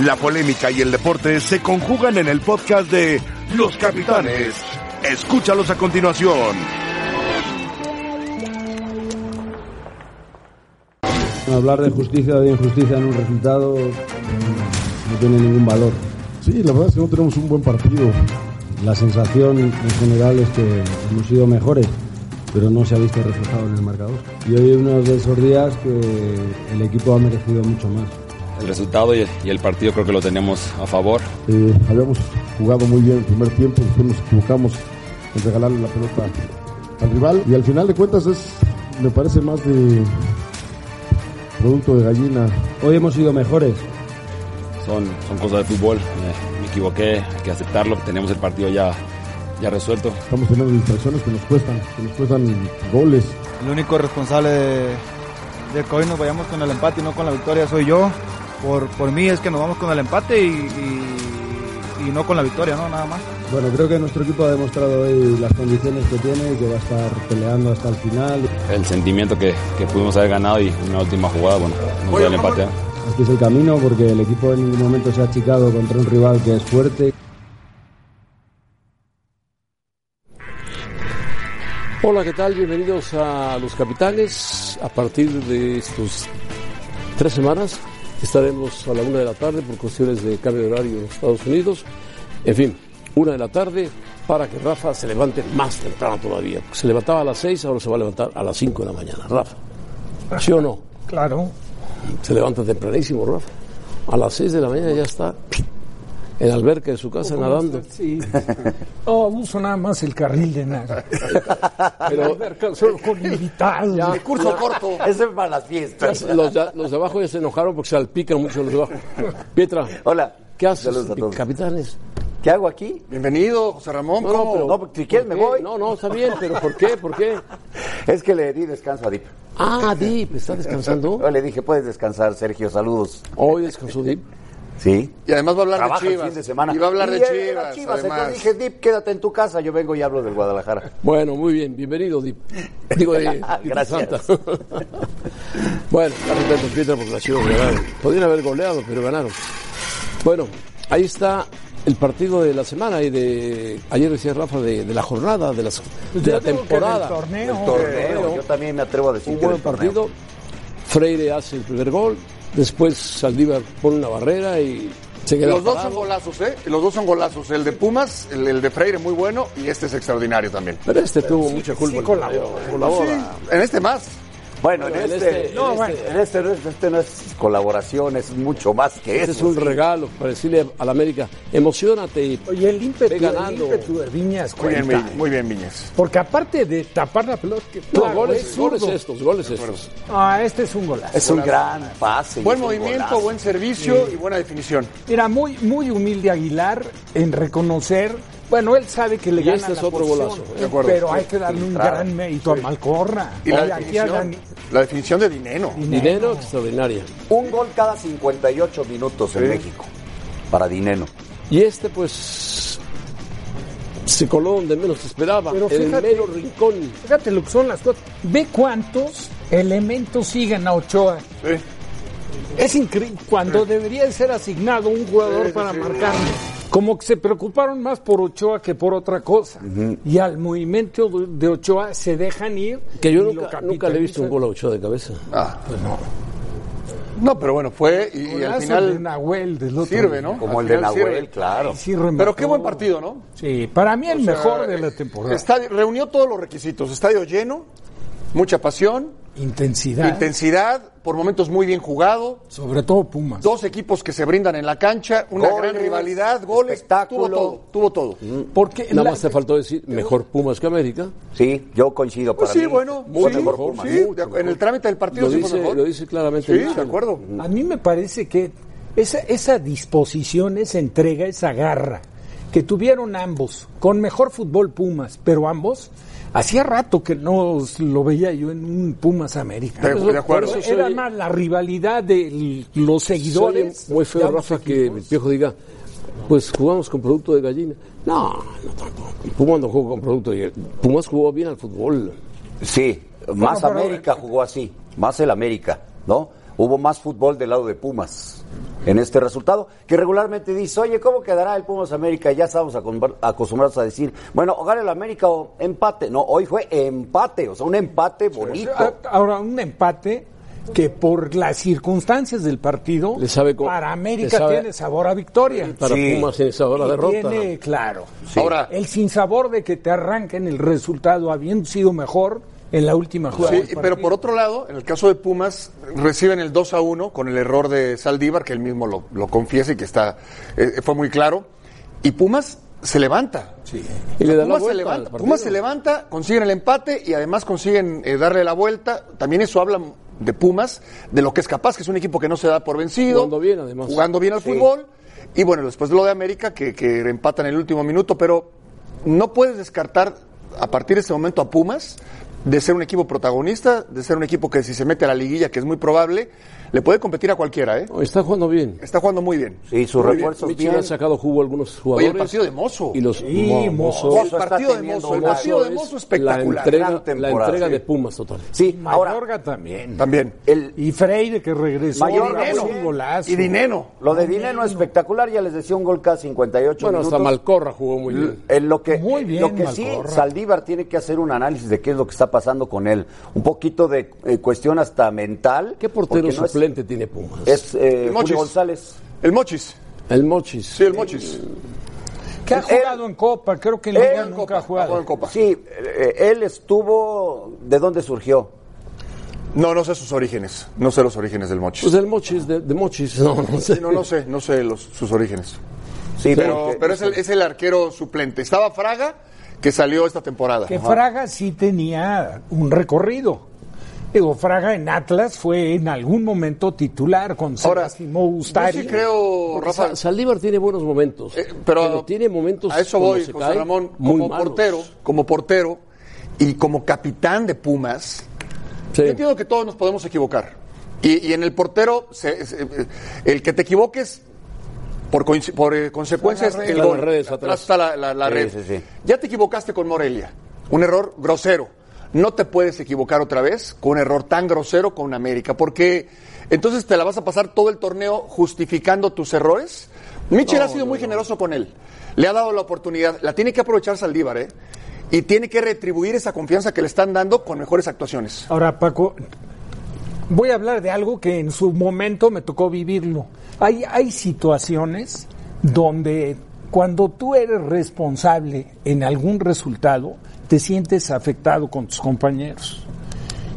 La polémica y el deporte se conjugan en el podcast de Los Capitanes. Escúchalos a continuación. Hablar de justicia o de injusticia en un resultado mm, no tiene ningún valor. Sí, la verdad es que no tenemos un buen partido. La sensación en general es que hemos sido mejores, pero no se ha visto reflejado en el marcador. Y hoy es uno de esos días que el equipo ha merecido mucho más. El resultado y el, y el partido creo que lo tenemos a favor. Eh, habíamos jugado muy bien el primer tiempo, después nos equivocamos en regalarle la pelota al rival y al final de cuentas es, me parece más de producto de gallina. Hoy hemos sido mejores. Son, son cosas de fútbol. Me, me equivoqué, hay que aceptarlo. Tenemos el partido ya, ya resuelto. Estamos teniendo distracciones que nos cuestan, que nos cuestan goles. El único responsable de, de que hoy nos vayamos con el empate y no con la victoria soy yo. Por, por mí es que nos vamos con el empate y, y, y no con la victoria, ¿no? Nada más. Bueno, creo que nuestro equipo ha demostrado hoy las condiciones que tiene y que va a estar peleando hasta el final. El sentimiento que, que pudimos haber ganado y una última jugada, bueno, nos dio el empate. ¿eh? Este es el camino porque el equipo en ningún momento se ha achicado contra un rival que es fuerte. Hola, ¿qué tal? Bienvenidos a Los Capitanes. A partir de estos tres semanas estaremos a la una de la tarde por cuestiones de cambio de horario en Estados Unidos. En fin, una de la tarde para que Rafa se levante más temprano todavía. Se levantaba a las seis, ahora se va a levantar a las cinco de la mañana. Rafa, ¿sí o no? Claro. Se levanta tempranísimo, Rafa. A las seis de la mañana ya está en la alberca de su casa nadando. Sí. Oh, uso nada más el carril de nada. Pero Solo con invitados. Ya. Curso corto. Ese es para las fiestas. los de, los de abajo ya se enojaron porque se salpican mucho los de abajo. Pietra, Hola. ¿qué haces, Saludos a todos. capitanes? ¿Qué hago aquí? Bienvenido, José Ramón. No, pero- No, si quieres me voy. No, no, está bien, pero ¿por qué? ¿Por qué? Es que le di descanso a Dip. Ah, Dip, ¿está descansando? Yo le dije, puedes descansar, Sergio, saludos. Hoy descansó Dip. Sí. Y además va a hablar Trabaja de el Chivas. fin de semana. Y va a hablar de Y era Chivas, Chivas, además. Entonces dije, Dip, quédate en tu casa. Yo vengo y hablo del Guadalajara. Bueno, muy bien, bienvenido, Dip. Digo, de, de Gracias. Santa. bueno, está contento Pietra porque las Chivas ganaron. Podrían haber goleado, pero ganaron. Bueno, ahí está el partido de la semana y de, ayer decía Rafa, de, de la jornada, de, las, de la temporada. del torneo. Torneo. Yo también me atrevo a decir Un que buen partido. Freire hace el primer gol. Después Saldívar pone una barrera y se queda Los dos son golazos, ¿eh? Los dos son golazos. El de Pumas, el, el de Freire muy bueno y este es extraordinario también. Pero este tuvo mucha culpa. sí colabora. colabora. En este más. Bueno, en Bueno, en este, este- no, en bueno, este- en este no es, este no es colaboración, es mucho más que Este eso. es un sí. regalo para decirle a la América, emocionate y Oye, el ímpetu, el ganando. ímpetu de Viñas Muy bien, muy bien, Viñas. Porque aparte de tapar la pelota, que No, claro, goles, es goles estos, goles estos. Ah, este es un golazo. Es un gran pase. Buen movimiento, golazo. buen servicio y buena definición. Era muy, muy humilde Aguilar en reconocer. Bueno, él sabe que le Y gana este es la otro posición, golazo, de acuerdo. pero hay que darle un gran mérito a Malcorra. Y la Oye, definición, la definición de Dineno. Dinero extraordinaria. Un gol cada 58 minutos en México. Para Dineno. Y este pues se coló donde menos se esperaba, Pero en el mero rincón. Fíjate lo que son las cosas. Ve cuántos elementos siguen a Ochoa. Sí. Es increíble. Cuando debería de ser asignado un jugador Sí, para sí. Como que se preocuparon más por Ochoa que por otra cosa. Y al movimiento de Ochoa se dejan ir. Que yo nunca, nunca le he visto un gol a Ochoa de cabeza. Ah, pues no. No, pero bueno, fue y, y al Golazo de final Nahuel del otro sirve. ¿no? Como Al el de final Nahuel, sirve. claro. Sí, remató. Pero qué buen partido, ¿no? Sí, para mí el O sea, mejor de la temporada. estadio- reunió todos los requisitos. Estadio lleno, mucha pasión, Intensidad. intensidad, por momentos muy bien jugado, sobre todo Pumas. dos equipos que se brindan en la cancha, una Goles, gran rivalidad, goles, espectáculo. tuvo todo, tuvo todo. Porque Nada la- más te faltó decir, mejor Pumas que América. Sí, yo coincido Pues para sí, mí. bueno, sí, mejor sí, Pumas. de acu- en el trámite del partido Lo sí fue dice, mejor. lo dice claramente. Sí, Michel. de acuerdo. A mí me parece que esa, esa disposición, esa entrega, esa garra que tuvieron ambos, con mejor fútbol Pumas, pero ambos, hacía rato que no lo veía yo en un Pumas América. De- de acuerdo. Por eso Era más la rivalidad de los seguidores. muy feo, Rafa, que el viejo diga, pues jugamos con producto de gallina. No, no tampoco. Pumas no jugó con producto de gallina. Pumas jugó bien al fútbol. Sí, más América jugó así, más el América, ¿no? Hubo más fútbol del lado de Pumas. en este resultado, que regularmente dice, oye, ¿cómo quedará el Pumas América? Ya estamos acostumbrados a decir, bueno, o gana el América o empate. No, hoy fue empate, o sea, un empate bonito. A- Ahora, un empate que por las circunstancias del partido, Le sabe para le América sabe- tiene sabor a victoria. Para Sí. Pumas tiene sabor a derrota. Tiene, claro. Ahora, El sinsabor de que te arranquen el resultado habiendo sido mejor en la última jugada. Sí, pero por otro lado, en el caso de Pumas, reciben el 2 a 1 con el error de Saldívar, que él mismo lo, lo confiesa y que está eh, fue muy claro. Y Pumas se levanta. Y le da la Pumas, se vuelta levanta. Pumas se levanta, consiguen el empate y además consiguen eh, darle la vuelta. También eso habla de Pumas, de lo que es capaz, que es un equipo que no se da por vencido. Jugando bien, además. Jugando bien al Sí. fútbol. Y bueno, después de lo de América, que, que empatan en el último minuto, pero no puedes descartar a partir de ese momento a Pumas de ser un equipo protagonista, de ser un equipo que si se mete a la liguilla, que es muy probable, le puede competir a cualquiera, ¿eh? Está jugando bien. Está jugando muy bien. Sí, sus bien. refuerzos Michel bien. ha sacado jugo a algunos Oye, jugadores. el partido de Mozo. Y los Sí, Mo- Mozo. el partido de Mozo, el partido de Mozo La espectacular. entrega, la entrega sí. de Pumas total. Sí, ahora, Mayorga también. También. el, Y Freire que regresó. Mayorga, un golazo. Y Dineno. lo de Dineno espectacular, ya les decía un gol cada 58 Bueno, hasta minutos. Malcorra jugó muy bien. En lo que, Muy bien, lo que sí. Saldívar tiene que hacer un análisis de qué es lo que está pasando con él. Un poquito de eh, cuestión hasta mental. ¿Qué portero no es- suplente tiene Pumas? Es, eh, El Mochis. Julio González. El Mochis. el Mochis. Sí, el Mochis. Que ha jugado en Copa, creo que Él- nunca ha Ha jugado en Copa. Sí, eh, él estuvo. ¿De dónde surgió? No, no sé sus orígenes. No sé los orígenes del Mochis. Pues el Mochis, de, de Mochis. No, no sé. Sí, no, no sé, no sé los- sus orígenes. Sí, Pero, porque- pero es, el, es el arquero suplente. Estaba Fraga, que salió esta temporada. Que Fraga sí tenía un recorrido. Digo, Fraga en Atlas fue en algún momento titular con Ahora, Sebastián yo Ustari. sí creo, Rafa, Sa- Saldívar tiene buenos momentos. Eh, pero tiene momentos. a eso voy, José cae, Ramón, muy como malos. portero, como portero y como capitán de Pumas. Sí. Yo entiendo que todos nos podemos equivocar. Y, y en el portero, se- se- el que te equivoques por, por eh, consecuencias, el las redes atrás. está la, la- la Sí, red. sí, sí. Ya te equivocaste con Morelia. Un error grosero. No te puedes equivocar otra vez con un error tan grosero con América, porque entonces te la vas a pasar todo el torneo justificando tus errores. Michel ha sido muy generoso con él. Le ha dado la oportunidad. La tiene que aprovechar Saldívar, ¿eh? Y tiene que retribuir esa confianza que le están dando con mejores actuaciones. Ahora, Paco, voy a hablar de algo que en su momento me tocó vivirlo. Hay, hay situaciones donde cuando tú eres responsable en algún resultado, te sientes afectado con tus compañeros.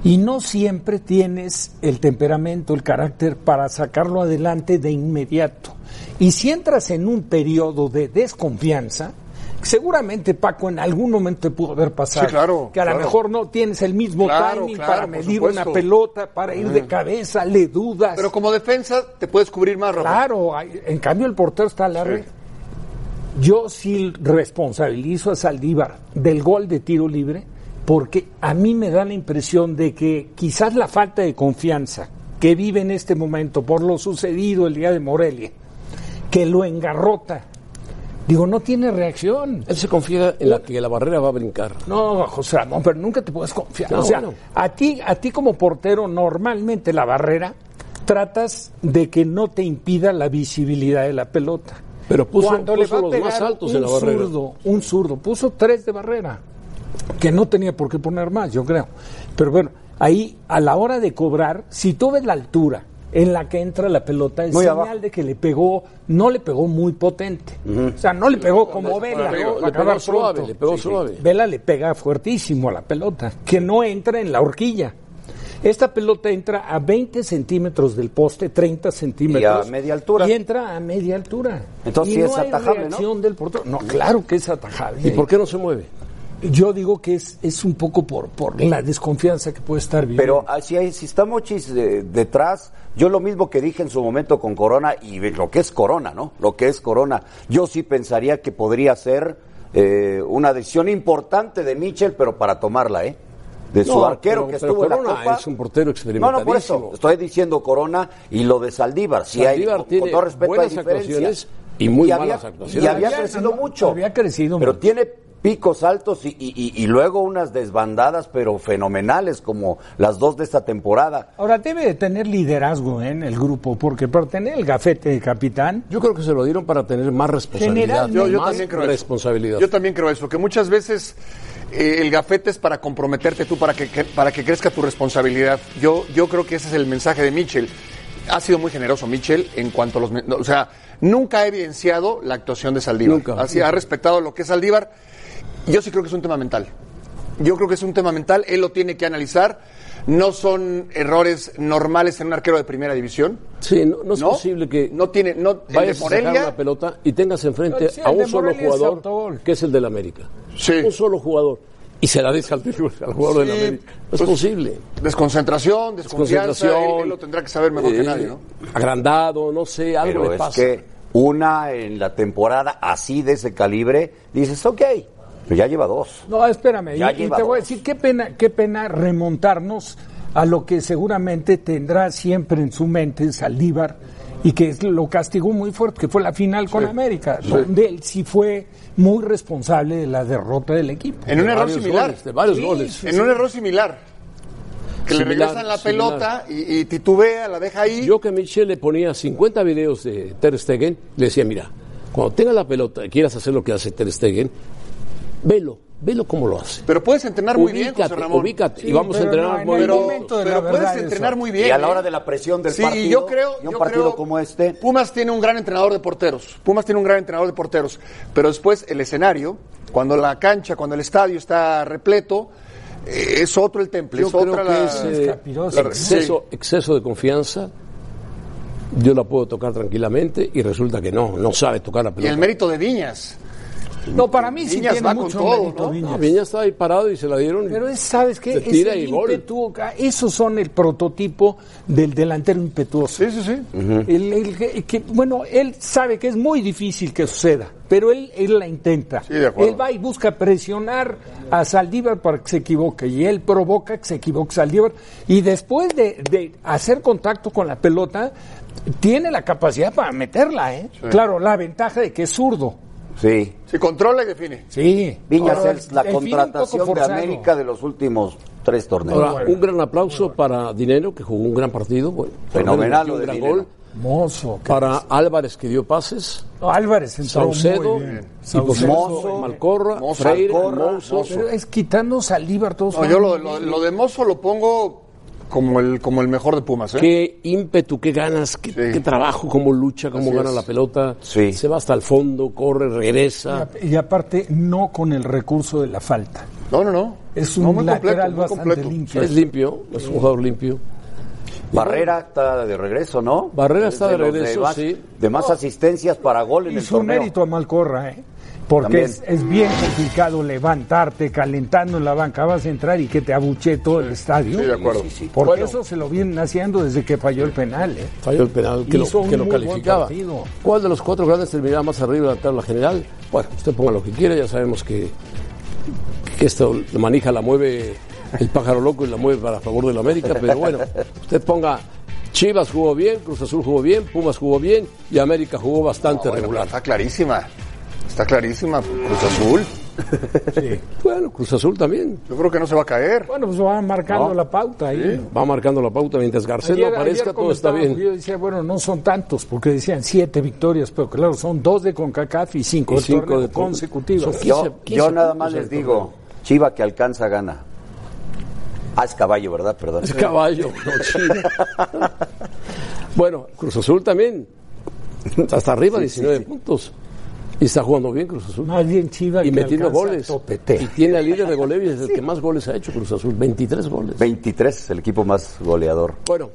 Y no siempre tienes el temperamento, el carácter para sacarlo adelante de inmediato. Y si entras en un periodo de desconfianza, seguramente Paco en algún momento te pudo haber pasado. Sí, claro, que a lo mejor no tienes el mismo Claro, timing para medir una pelota, para ir de cabeza, le dudas. Pero como defensa te puedes cubrir más, Rafa. Claro, en cambio el portero está a la red. Yo sí responsabilizo a Saldívar del gol de tiro libre porque a mí me da la impresión de que quizás la falta de confianza que vive en este momento por lo sucedido el día de Morelia, que lo engarrota, digo, no tiene reacción. Él se confía en la que la barrera va a brincar. No, José Ramón, pero nunca te puedes confiar. No, o sea, bueno. a ti, a ti como portero, normalmente la barrera tratas de que no te impida la visibilidad de la pelota. Pero puso, Cuando le puso va a los pegar más altos un en la barrera. zurdo, un zurdo, puso tres de barrera, que no tenía por qué poner más, yo creo. Pero bueno, ahí a la hora de cobrar, si tú ves la altura en la que entra la pelota, es Muy señal abajo. de que le pegó, no le pegó muy potente. O sea, no le pegó como Vela. Le pegó- le suave, pronto. le pegó suave. Vela le pega fuertísimo a la pelota, que no entra en la horquilla. Esta pelota entra a 20 centímetros del poste, 30 centímetros. Y a media altura. Y entra a media altura. Entonces y sí no es hay atajable, ¿no? reacción del portero. No, claro que es atajable. ¿Y por qué no se mueve? Yo digo que es, es un poco por, por la desconfianza que puede estar viviendo. Pero si, hay, si está Mochis eh, detrás, yo lo mismo que dije en su momento con Corona y lo que es Corona, ¿no? Lo que es Corona, yo sí pensaría que podría ser eh, una decisión importante de Michel, pero para tomarla, ¿eh? De su No, arquero pero- que estuvo en la Copa. es un portero No, no, por eso. experimentadísimo. Estoy diciendo Corona y lo de Saldívar. Hay, Saldívar con, con tiene todo respeto, buenas hay diferencias. actuaciones y muy había, malas actuaciones. Y había Había- crecido mucho. había crecido Pero mucho. tiene picos altos y, y- y luego unas desbandadas, pero fenomenales, como las dos de esta temporada. Ahora debe de tener liderazgo ¿eh? en el grupo, porque por tener el gafete de capitán, Yo creo que se lo dieron para tener más responsabilidad. Yo, yo más también creo eso. responsabilidad. Yo también creo eso, que muchas veces eh, el gafete es para comprometerte tú, para que, que- para que crezca tu responsabilidad. Yo, yo creo que ese es el mensaje de Mitchell. Ha sido muy generoso Mitchell en cuanto a los... O sea, nunca ha evidenciado la actuación de Saldívar. Nunca. Así, ha respetado lo que es Saldívar. Yo sí creo que es un tema mental. Yo creo que es un tema mental, él lo tiene que analizar. No son errores normales en un arquero de primera división. Sí, no, no es ¿No? posible que No tiene, no, el de vayas a sacar Morelia, una pelota y tengas enfrente Sí, a un solo Morelia jugador que es el del América. Sí. Un solo jugador. Y se la deja al, al jugador del Sí, América. No es pues, posible. desconcentración, desconfianza, Concentración. él, él lo tendrá que saber mejor que eh, nadie, ¿no? Agrandado, no sé, algo Pero le es pasa. que una en la temporada así de ese calibre, dices, ok, pero ya lleva dos. No, espérame, y, Ya y lleva te voy a dos. decir, qué pena, qué pena remontarnos a lo que seguramente tendrá siempre en su mente Saldívar y que es- lo castigó muy fuerte, que fue la final con América, donde él sí fue muy responsable de la derrota del equipo. En un error similar. goles, de varios Sí, goles. sí, En un error similar. Que le regresan la similar. pelota y, y titubea, la deja ahí. Yo que a Michel le ponía 50 videos de Ter Stegen, le decía, mira, cuando tengas la pelota y quieras hacer lo que hace Ter Stegen, velo, velo cómo lo hace. Pero puedes entrenar muy bien, José Ramón. ubícate. Sí, y vamos a entrenar muy bien. Pero, momento de pero la puedes entrenar eso. muy bien. y a la hora de la presión del Sí, partido, yo creo, y yo un partido creo- como este, Pumas tiene un gran entrenador de porteros. Pumas tiene un gran entrenador de porteros. Pero después el escenario, cuando la cancha, cuando el estadio está repleto, eh, es otro el temple, Yo es creo otra que la. es eh, exceso, exceso de confianza. Yo la puedo tocar tranquilamente y resulta que no, no sabe tocar la y pelota. el mérito de Viñas. No, para mí sí Viñas tiene va con mucho todo, mérito ¿no? Viñas. No, Viñas estaba ahí parado y se la dieron. Pero es, ¿sabes qué? Se Es tira el y gol. ímpetu, esos son el prototipo del delantero impetuoso. Sí, sí, sí. El- el que- que, bueno, él sabe que es muy difícil que suceda, pero él, él la intenta. Sí, de acuerdo. Él va y busca presionar a Saldívar para que se equivoque y él provoca que se equivoque Saldívar y después de, de hacer contacto con la pelota tiene la capacidad para meterla, ¿eh? Claro, la ventaja de que es zurdo. Sí. Si controla y define. Sí. Viñas Ahora, es la contratación de. América de los últimos tres torneos. Ahora, un gran aplauso para Dinero, que jugó un gran partido. bueno, Fenomenal un de gran gol. Mozo. Para Álvarez, que dio pases. No, Álvarez entró Saucedo, muy bien. Mozo, Malcorra, Mozo, Freire, Malcorra, Mozo. Pero es quitando Saldívar todos. No, yo lo, lo- lo de Mozo lo pongo como el, como el mejor de Pumas. ¿eh? Qué ímpetu, qué ganas, qué, Sí. qué trabajo, cómo lucha, cómo Así gana es. la pelota. Sí. Se va hasta el fondo, corre, regresa. Y aparte, no con el recurso de la falta. No, no, no. Es un No, muy lateral completo, muy bastante completo. limpio. Es limpio, es un jugador limpio. Barrera está de regreso, ¿no? Barrera Es está de regreso, más, sí. De más asistencias para gol en Y el su torneo. mérito a Malcorra, ¿eh? Porque es, es bien complicado levantarte calentando en la banca. Vas a entrar y que te abuche todo el estadio. Sí, de acuerdo. Sí, sí. Porque Bueno. eso se lo vienen haciendo desde que falló el penal, ¿eh? Falló el penal que, lo, Hizo que lo calificaba. ¿Cuál de los cuatro grandes terminaba más arriba de la tabla general? Bueno, usted ponga lo que quiera, ya sabemos que, que esto la manija la mueve el pájaro loco y la mueve para favor de la América, pero bueno, usted ponga Chivas jugó bien, Cruz Azul jugó bien, Pumas jugó bien y América jugó bastante No, bueno, regular. Está clarísima. Está clarísima. Cruz Azul. Bueno, Cruz Azul también Yo creo que no se va a caer. Bueno, pues va marcando la pauta ahí. va marcando la pauta mientras Garcés no aparezca, todo está bien. Yo decía, bueno, no son tantos, porque decían siete victorias, pero claro, son dos de CONCACAF y cinco, Y cinco torneo de consecutivas. Son Yo, 15, 15 yo nada más les digo, Chiva que alcanza gana. Ah, es caballo, ¿verdad? Perdón. Es caballo, no Chivas. bueno, Cruz Azul también. Hasta arriba, 19 puntos. Y está jugando bien Cruz Azul. Más bien Chivas y que metiendo goles. Y tiene al líder de goleo y es el que más goles ha hecho Cruz Azul. 23 goles. 23, el equipo más goleador. Bueno,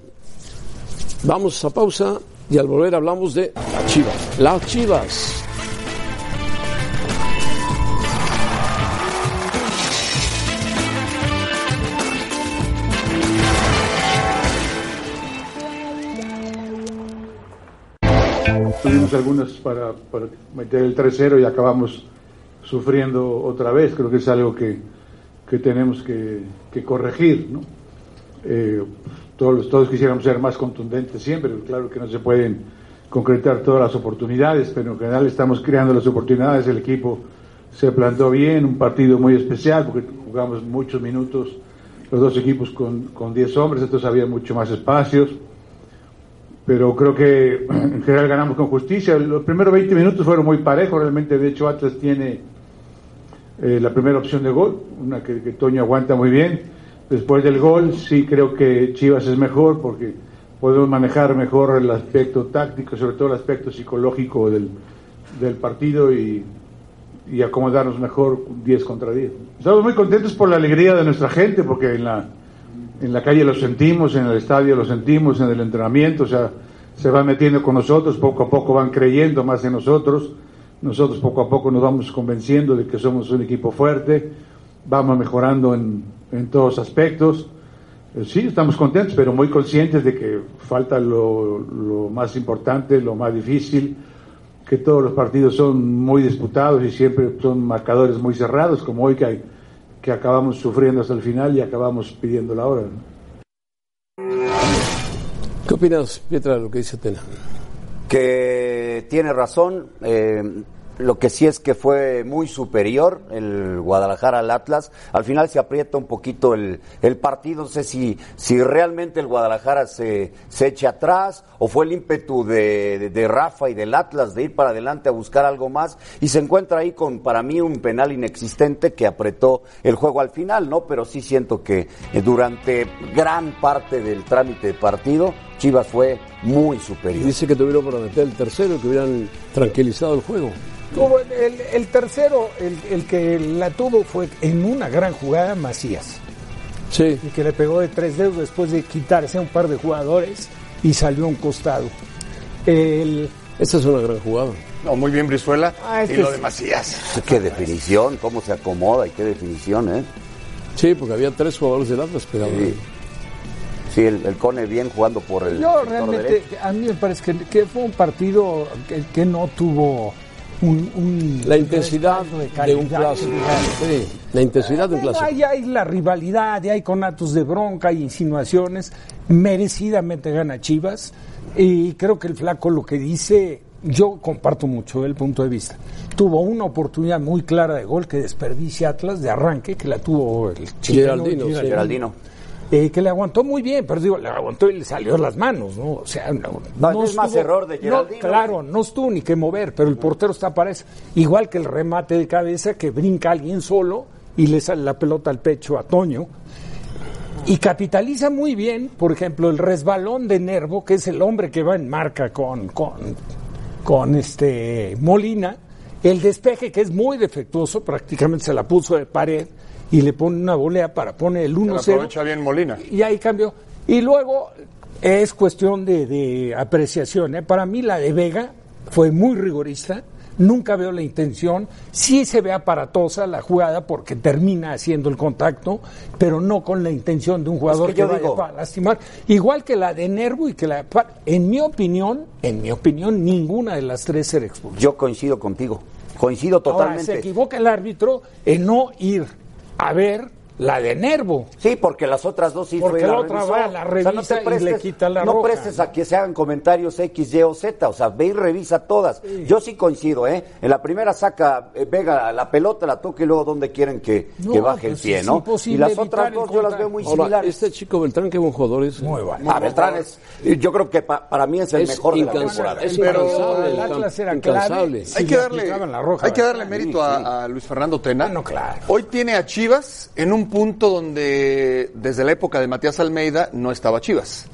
vamos a pausa y al volver hablamos de las Chivas. Las Chivas. Tuvimos algunas para, para meter el 3-0 y acabamos sufriendo otra vez. Creo que es algo que, que tenemos que, que corregir. ¿no? Eh, todos, todos quisiéramos ser más contundentes siempre, claro que no se pueden concretar todas las oportunidades, pero en general estamos creando las oportunidades, el equipo se plantó bien, un partido muy especial porque jugamos muchos minutos los dos equipos con, con 10 hombres, entonces había mucho más espacios. Pero creo que en general ganamos con justicia. Los primeros 20 minutos fueron muy parejos, realmente de hecho Atlas tiene eh, la primera opción de gol, una que, que Toño aguanta muy bien. Después del gol sí creo que Chivas es mejor porque podemos manejar mejor el aspecto táctico, sobre todo el aspecto psicológico del, del partido y, y acomodarnos mejor 10 contra 10. Estamos muy contentos por la alegría de nuestra gente, porque en la, en la calle lo sentimos, en el estadio lo sentimos, en el entrenamiento, o sea, se van metiendo con nosotros, poco a poco van creyendo más en nosotros, nosotros poco a poco nos vamos convenciendo de que somos un equipo fuerte, vamos mejorando en, en todos aspectos. Eh, Sí, estamos contentos, pero muy conscientes de que falta lo, lo más importante, lo más difícil, que todos los partidos son muy disputados y siempre son marcadores muy cerrados, como hoy que, hay, que acabamos sufriendo hasta el final y acabamos pidiendo la hora. ¿no? ¿Qué opinas, Pietra, de lo que dice Tena? que tiene razón. eh, lo que sí es que fue muy superior el Guadalajara al Atlas. Al final se aprieta un poquito el, el partido. No sé si, si realmente el Guadalajara se, se eche atrás o fue el ímpetu de, de- de Rafa y del Atlas de ir para adelante a buscar algo más. Y se encuentra ahí con, para mí, un penal inexistente que apretó el juego al final, ¿no? Pero sí siento que durante gran parte del trámite de partido, Chivas fue muy superior. Dice que tuvieron para meter el tercero, que hubieran tranquilizado el juego. Tuvo el, el- el tercero, el, el que la tuvo fue en una gran jugada Macías. Sí. Y que le pegó de tres dedos después de quitarse a un par de jugadores y salió a un costado. El, Esa es una gran jugada. No, muy bien Brizuela. Ah, este y lo es- de Macías. Qué definición, cómo se acomoda y qué definición, ¿eh? Sí, porque había tres jugadores del Atlas pegados. Sí. Sí, el, el Cone bien jugando por el yo realmente, derecho. a mí me parece que, que fue un partido que, que no tuvo un, un- La intensidad de un calidad. clásico. Sí, la intensidad de un clásico. Hay, hay la rivalidad, y hay conatos de bronca, hay insinuaciones. Merecidamente gana Chivas. Y creo que el flaco lo que dice, yo comparto mucho el punto de vista. Tuvo una oportunidad muy clara de gol que desperdicia Atlas de arranque, que la tuvo el chileno, Geraldino, sí. Geraldino. Eh, que le aguantó muy bien, pero digo, le aguantó y le salió las manos, ¿no? O sea, no, No, es más error de no, Geraldino. claro, no estuvo ni que mover, pero el portero está para eso. Igual que el remate de cabeza que brinca alguien solo y le sale la pelota al pecho a Toño. Y capitaliza muy bien, por ejemplo, el resbalón de Nervo, que es el hombre que va en marca con, con, con este Molina, el despeje que es muy defectuoso, prácticamente se la puso de pared y le pone una volea para poner el Se lo 1-0 aprovecha bien Molina. y ahí cambió. Y luego es cuestión de, de apreciación. ¿eh? Para mí la de Vega fue muy rigorista. Nunca veo la intención. Sí se ve aparatosa la jugada porque termina haciendo el contacto, pero no con la intención de un jugador que que, yo vaya digo- para lastimar. Igual que la de Nervo y que la. En mi opinión, en mi opinión, ninguna de las tres era expulsa. Yo coincido contigo. Coincido Ahora, se totalmente. equivoca el árbitro en no ir a ver la de Nervo. Sí, porque las otras dos sí Porque fue la la otra revisó. va, la revisa y le quita la No roja. prestes a que se hagan comentarios X, Y o Z, o sea, ve y revisa todas. Yo sí coincido, ¿eh? En la primera saca eh, Vega la pelota, la toca y luego donde quieren que, No, que baje el pues pie, es ¿no? Y las otras dos yo las veo muy Ahora, similares. este chico Beltrán, qué buen jugador es. Muy bueno. Ah, Beltrán es, yo creo que pa- para mí es el Es mejor de la temporada. es Pero- incansable, el Atlas era incansable. clave. Hay que le darle, aplicaban la roja, hay que darle mérito a, a Luis Fernando Tena. Ah, no, claro. Hoy tiene a Chivas en un punto donde desde la época de Matías Almeida no estaba Chivas.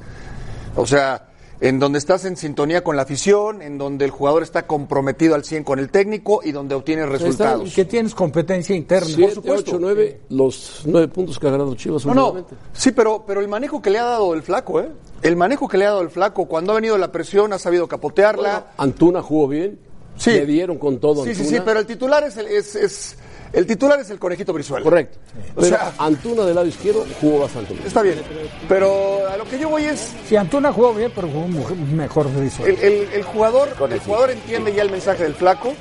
O sea, en donde estás en sintonía con la afición, en donde el jugador está comprometido al 100 con el técnico y donde obtiene Está- resultados. y que tienes competencia interna. 7, 8, 9, los nueve puntos que ha ganado Chivas No, sí, pero, pero el manejo que le ha dado el flaco, ¿eh? El manejo que le ha dado el flaco, cuando ha venido la presión, ha sabido capotearla. Antuna jugó bien. Sí. Le dieron con todo sí, sí, Antuna. sí, pero el titular es el, es, es- el titular es el conejito Brizuela. Correcto. O Pero sea- Antuna del lado izquierdo jugó bastante bien. Está bien, pero a lo que yo voy es Si Antuna jugó bien, pero jugó mejor eso. el, el- el jugador, el jugador entiende ya el mensaje del flaco,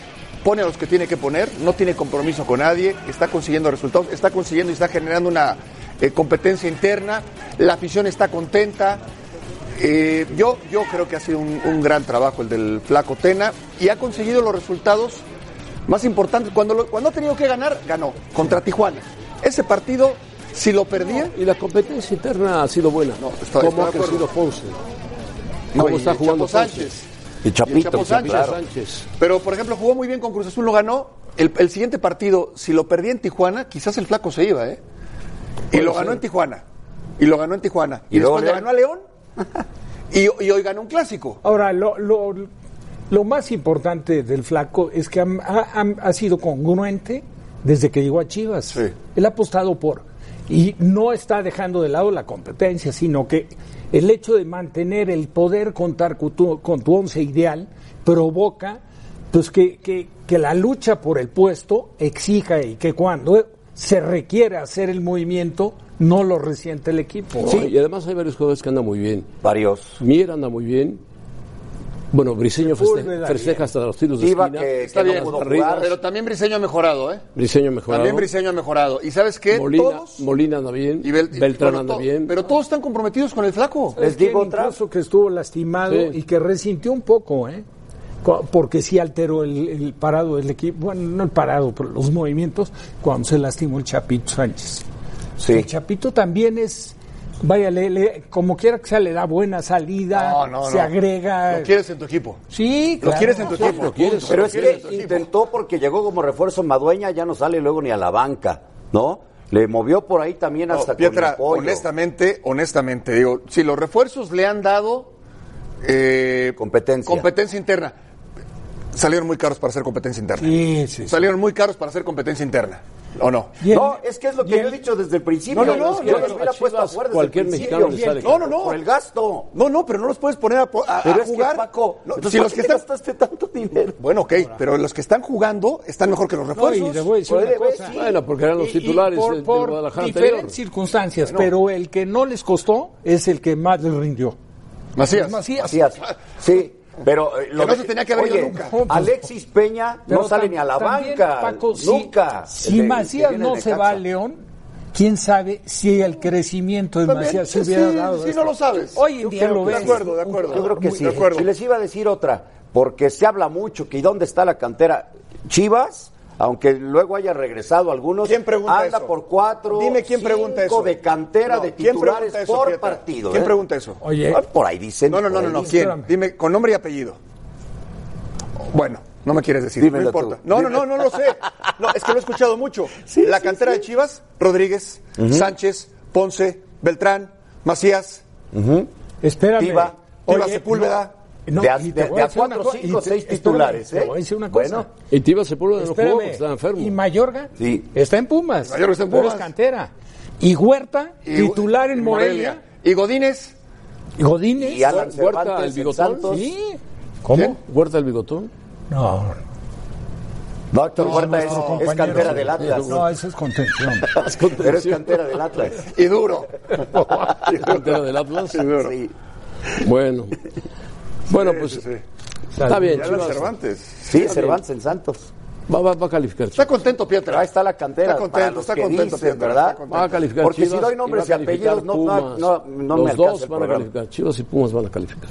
pone a los que tiene que poner, no tiene compromiso con nadie, está consiguiendo resultados, está consiguiendo y está generando una eh, competencia interna, la afición está contenta. Eh, yo, yo creo que ha sido un, un gran trabajo el del flaco Tena y ha conseguido los resultados más importantes. Cuando, lo- cuando ha tenido que ganar, ganó. Contra Tijuana. Ese partido, si lo perdía, Y la competencia interna ha sido buena. estoy- ¿Cómo estoy ha crecido Ponce? no, ¿Cómo y está jugando Chapo Ponce? Sánchez. Y Chapito, Y Chapo Sánchez. claro. Sánchez. Pero, por ejemplo, jugó muy bien con Cruz Azul, lo ganó. El, el siguiente partido, si lo perdía en Tijuana, quizás el flaco se iba, ¿eh? Y lo ser. ganó en Tijuana. Y lo ganó en Tijuana. Y, Y luego después le ganó a León. Y, y hoy ganó un clásico. Ahora, lo, lo, lo más importante del flaco es que ha, ha- ha sido congruente desde que llegó a Chivas. Sí. Él ha apostado por, y no está dejando de lado la competencia, sino que el hecho de mantener el poder contar con tu, con tu once ideal provoca pues que, que, que la lucha por el puesto exija y que cuando se requiere hacer el movimiento no lo resiente el equipo. No, Y además hay varios jugadores que andan muy bien. Varios. Mier anda muy bien. Bueno, Briseño feste- festeja hasta los tiros de Iba esquina. que- Está que no bien, pudo arriba. jugar. Pero también Briseño ha mejorado, ¿eh? Briseño mejorado. También Briseño ha mejorado. ¿Y sabes qué? Molina, todos. Molina anda bien. y Bel- Beltrán bueno, anda bien. Pero todos están comprometidos con el flaco. Les digo otra. Que estuvo lastimado Sí. y que resintió un poco, ¿eh? Porque sí alteró el, el parado del equipo, bueno, no el parado, pero los movimientos cuando se lastimó el Chapito Sánchez. Sí. El Chapito también es, vaya, le- le- como quiera que sea, le da buena salida, No, no, se no. agrega. Lo quieres en tu equipo. Sí, Lo claro. quieres en tu equipo. lo quieres. Pero es quieres en tu que intentó porque llegó como refuerzo Madueña, ya no sale luego ni a la banca, ¿no? Le movió por ahí también No, hasta con Pietra, el honestamente, honestamente, digo, si los refuerzos le han dado eh, Competencia. competencia interna, salieron muy caros para hacer competencia interna. Sí, sí, sí. Salieron muy caros para hacer competencia interna. ¿O no? Y el- No, es que es lo y que el- yo he dicho desde el principio. No, no, no, Yo no, les no, hubiera a puesto Chivas, afuera desde cualquier el mexicano principio. le sale No, no, no. Por el gasto. No, no, pero no los puedes poner a, a- Pero a es que, jugar. Paco, No, entonces, si ¿por los que están, gastaste tanto dinero? bueno, ok, pero los que están jugando están mejor que los No, refuerzos. y le voy a decir Puede, una güey, cosa. sí. Bueno, porque eran los Y- y titulares por, Guadalajara diferentes anterior. circunstancias, pero el que no les costó es el que más les rindió. Macías. Macías. Macías. Sí, pero eh, Que no se tenía que haber ido Oye, nunca. Alexis Peña Pero no sale ni a la también, banca. Paco, si- nunca. Si, de- Macías no se va a León, quién sabe si el crecimiento de También, Macías se sí, hubiera sí, dado. sí, no lo sabes. Hoy en día lo ves. de acuerdo, de acuerdo. Yo creo que Muy sí. de acuerdo. Y les iba a decir otra, porque se habla mucho que ¿y dónde está la cantera? Chivas, aunque luego haya regresado algunos, ¿Quién pregunta anda eso? por cuatro, Dime quién pregunta eso. de cantera No, de ¿quién titulares pregunta eso, por Pietra? partido. ¿Quién ¿eh? pregunta eso? Oye, Ah, Por ahí dicen. No, no, no, no, no. ¿Quién? espérame. Dime con nombre y apellido. Bueno, no me quieres decir. Dímelo no importa. tú. No, no, no, no lo sé. No, es que lo he escuchado mucho. Sí, la cantera sí. de Chivas, Rodríguez, Sánchez, Ponce, Beltrán, Macías, espérame. Tiva, Tiva Sepúlveda. No, De a- y te de- de cuatro, cinco, y te- seis titulares, te ¿eh? voy a decir una cosa. Bueno. Y Tiva Sepúlveda no jugó Espérame. porque estaba enfermo. Y Mayorga Sí. está en Pumas. Mayorga está en pero Pumas. es cantera. Y Huerta, y- titular en y Morelia. Y Godínez. Y Godínez. Y Alan Huerta, el bigotón, Santos. Sí. ¿Cómo? Huerta el bigotón. No, No, Héctor Huerta es, es cantera del Atlas. no, eso es contención. Pero es cantera del Atlas. Y duro. Cantera del Atlas. Sí. Bueno. Bueno, pues Sí, sí. está bien, Chivas. Cervantes. Sí, Cervantes en Santos. Va, va- va a calificar. Está contento, Pietra. Ahí está la cantera. Está contento, para los está que contento, dicen, Pietra, ¿verdad? está contento. Va a calificar Porque si Chivas doy nombres y apellidos, no- no- no- no me Los dos van a calificar. Chivas y Pumas van a calificar.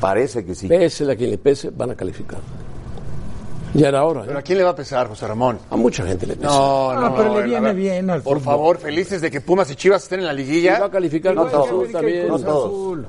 Parece que sí. Pese a quien le pese, van a calificar. Ya era hora. ¿eh? Pero ¿a quién le va a pesar, José Ramón? A mucha gente le pesa. No, Ah, no, pero le viene ver, bien al Por fútbol. favor, felices de que Pumas y Chivas estén en la Y liguilla. va a calificar No No todos. Azul.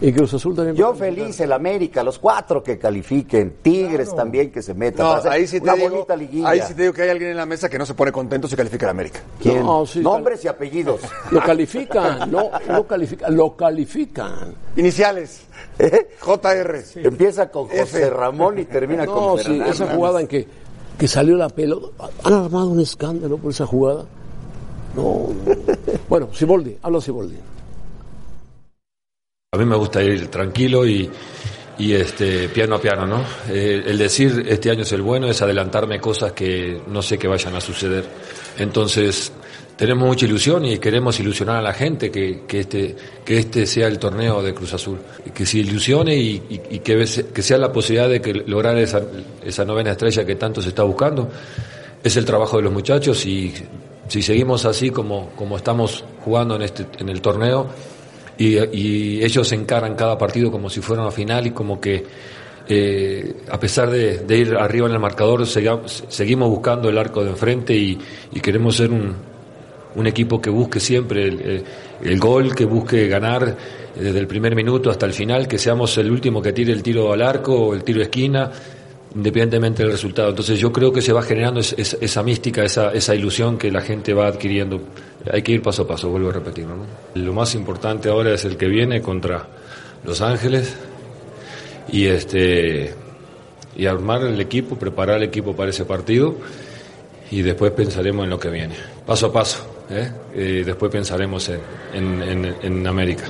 Y Cruz Azul también. Yo feliz, el América, los cuatro que califiquen, Tigres también que se metan. No, ahí sí te una digo, bonita liguilla. ahí sí te digo que hay alguien en la mesa que no se pone contento si califica la América. ¿Quién? No, sí, Nombres y apellidos. Lo califican, no, no califican, lo califican. Iniciales. ¿Eh? JR. Empieza con José F. Ramón y termina No, con sí, esa jugada en que, que salió la pelota. Han armado un escándalo por esa jugada. No. Bueno, Siboldi, habla Siboldi. A mí me gusta ir tranquilo y, y este piano a piano, ¿no? El decir este año es el bueno es adelantarme cosas que no sé que vayan a suceder. Entonces, tenemos mucha ilusión y queremos ilusionar a la gente que, que este, que este sea el torneo de Cruz Azul. Que se ilusione y, y- que, que sea la posibilidad de que lograr esa, esa novena estrella que tanto se está buscando. Es el trabajo de los muchachos y si seguimos así como, como estamos jugando en, este, en el torneo, y, y ellos encaran cada partido como si fuera una final y como que eh, a pesar de, ir arriba en el marcador, seguimos buscando el arco de enfrente y, queremos ser un, un equipo que busque siempre el, eh, el gol, que busque ganar desde el primer minuto hasta el final, que seamos el último que tire el tiro al arco o el tiro de esquina, independientemente del resultado. Entonces yo creo que se va generando es- es- esa mística, esa, esa ilusión que la gente va adquiriendo. Hay que ir paso a paso, vuelvo a repetirlo. Lo más importante ahora es el que viene contra Los Ángeles y este y armar el equipo, preparar el equipo para ese partido y después pensaremos en lo que viene, paso a paso. ¿eh? Eh, después pensaremos en, en, en- en América.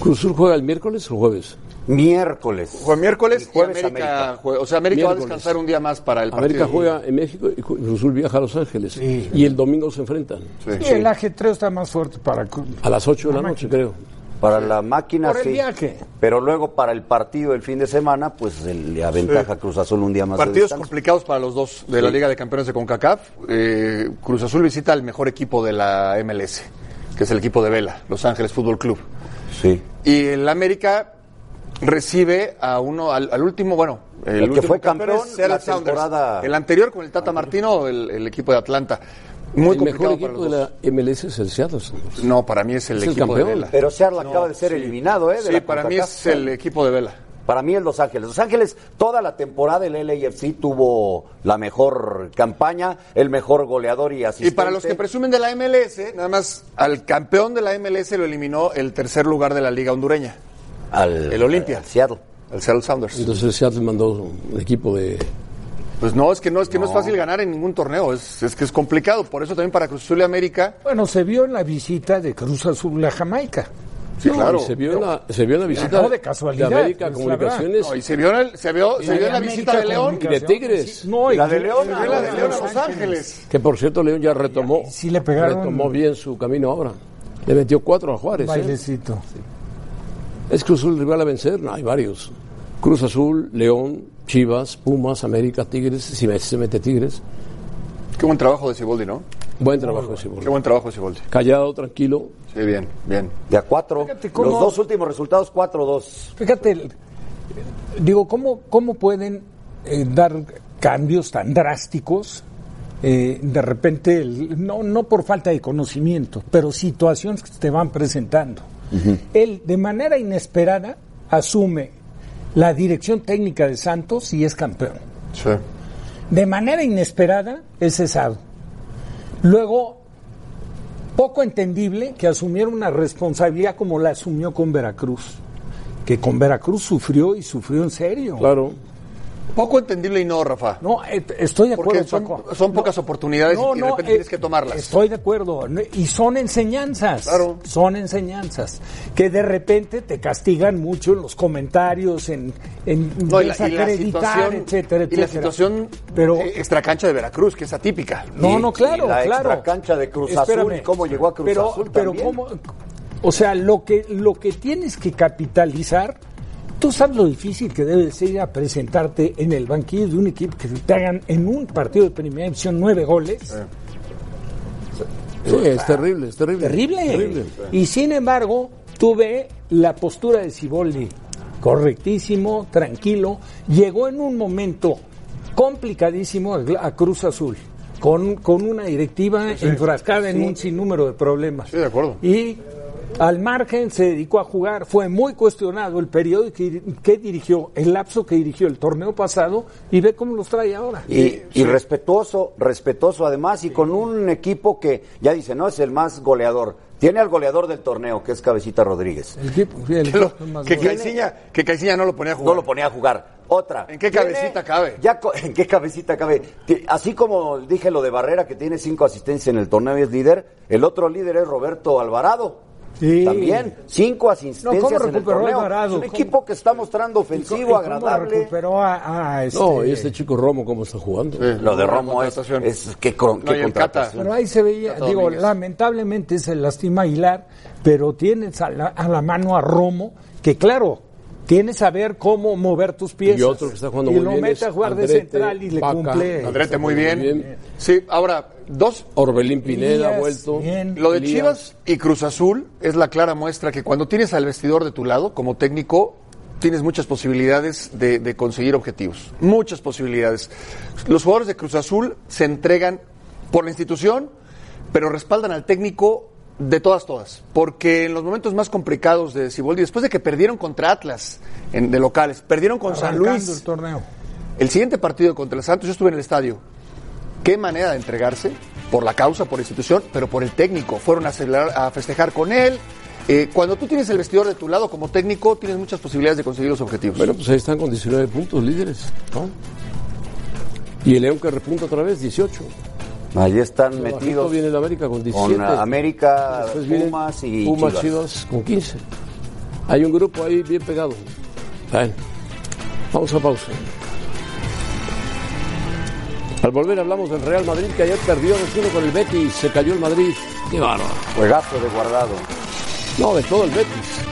¿Cruz Azul juega el miércoles o el jueves? Miércoles. Juega miércoles y Jueves América, América. juega- o sea, América va a descansar un día más para el partido. América juega en México y Cruz Azul viaja a Los Ángeles. Y el domingo se enfrentan. Sí, el ajetreo está más fuerte para. A las 8 de la noche, creo. Para la máquina, Por el sí. viaje. Pero luego para el partido del fin de semana, pues el- le aventaja Cruz Azul un día más Partidos complicados para los dos de la. Liga de Campeones de CONCACAF. Eh, Cruz Azul visita al mejor equipo de la MLS, que es el equipo de Vela, Los Ángeles Fútbol Club. Sí. Y el América recibe a uno, al, al último, bueno, el, El que fue campeón campeón la temporada- El anterior con el Tata Martino, el, el equipo de Atlanta. Muy el mejor complicado para equipo los de la MLS es el Seattle. No, para mí es el Es el equipo de. Vela. Pero Seattle acaba de ser sí. eliminado, ¿eh? de Sí, la para mí es el equipo de Vela. Para mí es Los Ángeles. Los Ángeles, toda la temporada el LAFC tuvo la mejor campaña, el mejor goleador y Y asistente. para los que presumen de la MLS, nada más al campeón de la MLS lo eliminó el tercer lugar de la Liga hondureña, al, el Olimpia. al Seattle. el Seattle Sounders. Entonces el Seattle mandó un equipo de... Pues no, es que no es que no, es fácil ganar en ningún torneo, es, es que es complicado. Por eso también para Cruz Azul y América, Bueno, se vio en la visita de Cruz Azul a Jamaica. sí, No, claro. se vio, en la, se vio en la visita No, de casualidad, de América es la Comunicaciones No, y se vio en, el- se vio, se vio en la visita de León, y de Tigres. No, Y la de León, se vio en la de León a Los Ángeles. Que por cierto León ya retomó, Sí le pegaron retomó bien su camino ahora. Le metió cuatro a Juárez. ¿eh? bailecito. ¿Es Cruz Azul el rival a vencer? No, hay varios. Cruz Azul, León, Chivas, Pumas, América, Tigres, si se mete Tigres. Qué buen trabajo de Ciboldi, ¿no? Buen trabajo ese Qué buen trabajo de Ciboldi. Callado, tranquilo. Sí, bien, bien. De a cuatro. Fíjate cómo- Los dos últimos resultados, 4-2. Fíjate, el- digo, ¿cómo, cómo pueden eh, dar cambios tan drásticos? eh, de repente, el- no, no por falta de conocimiento, pero situaciones que te van presentando. Él, de manera inesperada, asume la dirección técnica de Santos y es campeón. Sí. De manera inesperada es cesado. Luego, poco entendible que asumiera una responsabilidad como la asumió con Veracruz. Que con Veracruz sufrió y sufrió en serio. Claro. Poco entendible y no, Rafa. No, eh, estoy de Porque acuerdo, son, Paco. son pocas oportunidades No, y de repente eh, tienes que tomarlas. Estoy de acuerdo. Y son enseñanzas. Claro. Son enseñanzas. Que de repente te castigan mucho en los comentarios, en, en desacreditar, situación, etcétera, y la etcétera. situación Pero, eh, extracancha de Veracruz, que es atípica. no, Y- no, claro, y la claro. extracancha de Cruz Azul, ¿y cómo llegó a Cruz pero, Azul pero también? cómo, o sea, lo que, lo que tienes que capitalizar, tú sabes lo difícil que debe ser ir a presentarte en el banquillo de un equipo que te hagan en un partido de primera división nueve goles. Sí, es terrible, es terrible. Terrible. Y sin embargo, tuve la postura de Ciboldi, correctísimo, tranquilo. Llegó en un momento complicadísimo a a Cruz Azul, con, con una directiva enfrascada en un sinnúmero de problemas. Sí, de acuerdo. Y al margen se dedicó a jugar, fue muy cuestionado el periodo que, que dirigió, el lapso que dirigió el torneo pasado, y ve cómo los trae ahora. Y, y respetuoso, respetuoso además, y con un equipo que ya dice, no es el más goleador. Tiene al goleador del torneo, que es Cabecita Rodríguez. El equipo, sí, el Que, lo- más que no lo ponía a No jugar. lo ponía a jugar. Otra. ¿En qué Tiene- cabecita cabe? Ya ¿En qué cabecita cabe? Así como dije lo de Barrera, que tiene cinco asistencias en el torneo y es líder, el otro líder es Roberto Alvarado. Sí. También, cinco asistencias No, ¿cómo en el torneo. Alvarado? Es un ¿Cómo? equipo que está mostrando ¿Y ofensivo, cómo agradable. recuperó a, a este- No, y este chico Romo, ¿cómo está jugando? Lo de Romo es, es qué, cron- No. Pero ahí se veía, digo, Domínguez. lamentablemente se lastima Aguilar, pero tienes a la, a la mano a Romo, que claro, tienes a ver cómo mover tus pies. Y otro que está jugando Y muy lo bien mete a jugar de central y le Vaca. cumple. Andrete muy bien. Muy bien. Sí, ahora, dos. Orbelín Pineda ha vuelto. bien. Lo de. Chivas y Cruz Azul es la clara muestra que cuando tienes al vestidor de tu lado, como técnico, tienes muchas posibilidades de, de conseguir objetivos. Muchas posibilidades. Los jugadores de Cruz Azul se entregan por la institución, pero respaldan al técnico de todas, todas. Porque en los momentos más complicados de Ciboldi, después de que perdieron contra Atlas en- de locales, perdieron con San Luis. el torneo. El siguiente partido contra el Santos, yo estuve en el estadio. Qué manera de entregarse por la causa, por la institución, pero por el técnico. Fueron a, celebrar- a festejar con él. Eh, cuando tú tienes el vestidor de tu lado como técnico, tienes muchas posibilidades de conseguir los objetivos. Bueno, pues ahí están con 19 puntos líderes. ¿no? Y el León que repunta otra vez, 18. Ahí están metidos viene el América con 17. con América, Pumas y Pumas, Chivas. Chivas con 15. Hay un grupo ahí bien pegado. Bueno, vamos a pausa. Al volver hablamos del Real Madrid que ayer perdió 2-1 con el Betis. Se cayó el Madrid. Qué bárbaro. Juegazo de guardado. No, de todo el Betis.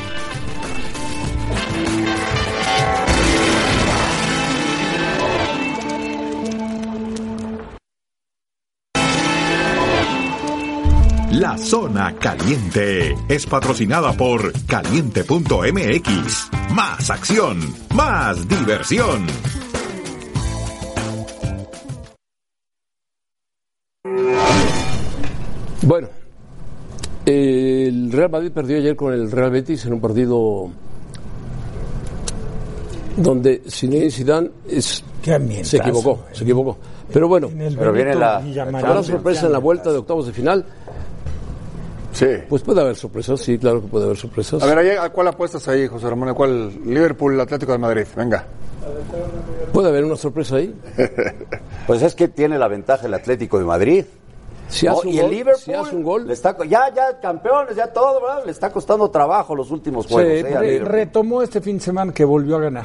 La Zona Caliente es patrocinada por caliente.mx. Más acción, más diversión. Bueno, el Real Madrid perdió ayer con el Real Betis en un partido donde Zinedine Zidane es, se equivocó, se equivocó. Pero bueno, Pero viene la- habrá sorpresa en la vuelta de octavos de final. Sí. Pues puede haber sorpresas, sí, claro que puede haber sorpresas. A ver, ¿a cuál apuestas ahí, José Ramón? ¿A cuál? Liverpool, Atlético de Madrid. Venga. Puede haber una sorpresa ahí. Pues es que tiene la ventaja el Atlético de Madrid. Si hace un y el gol, Liverpool si hace un gol. le está, ya, ya, campeones, ya todo, ¿verdad? Le está costando trabajo los últimos juegos. Sí, ¿eh? retomó este fin de semana que volvió a ganar.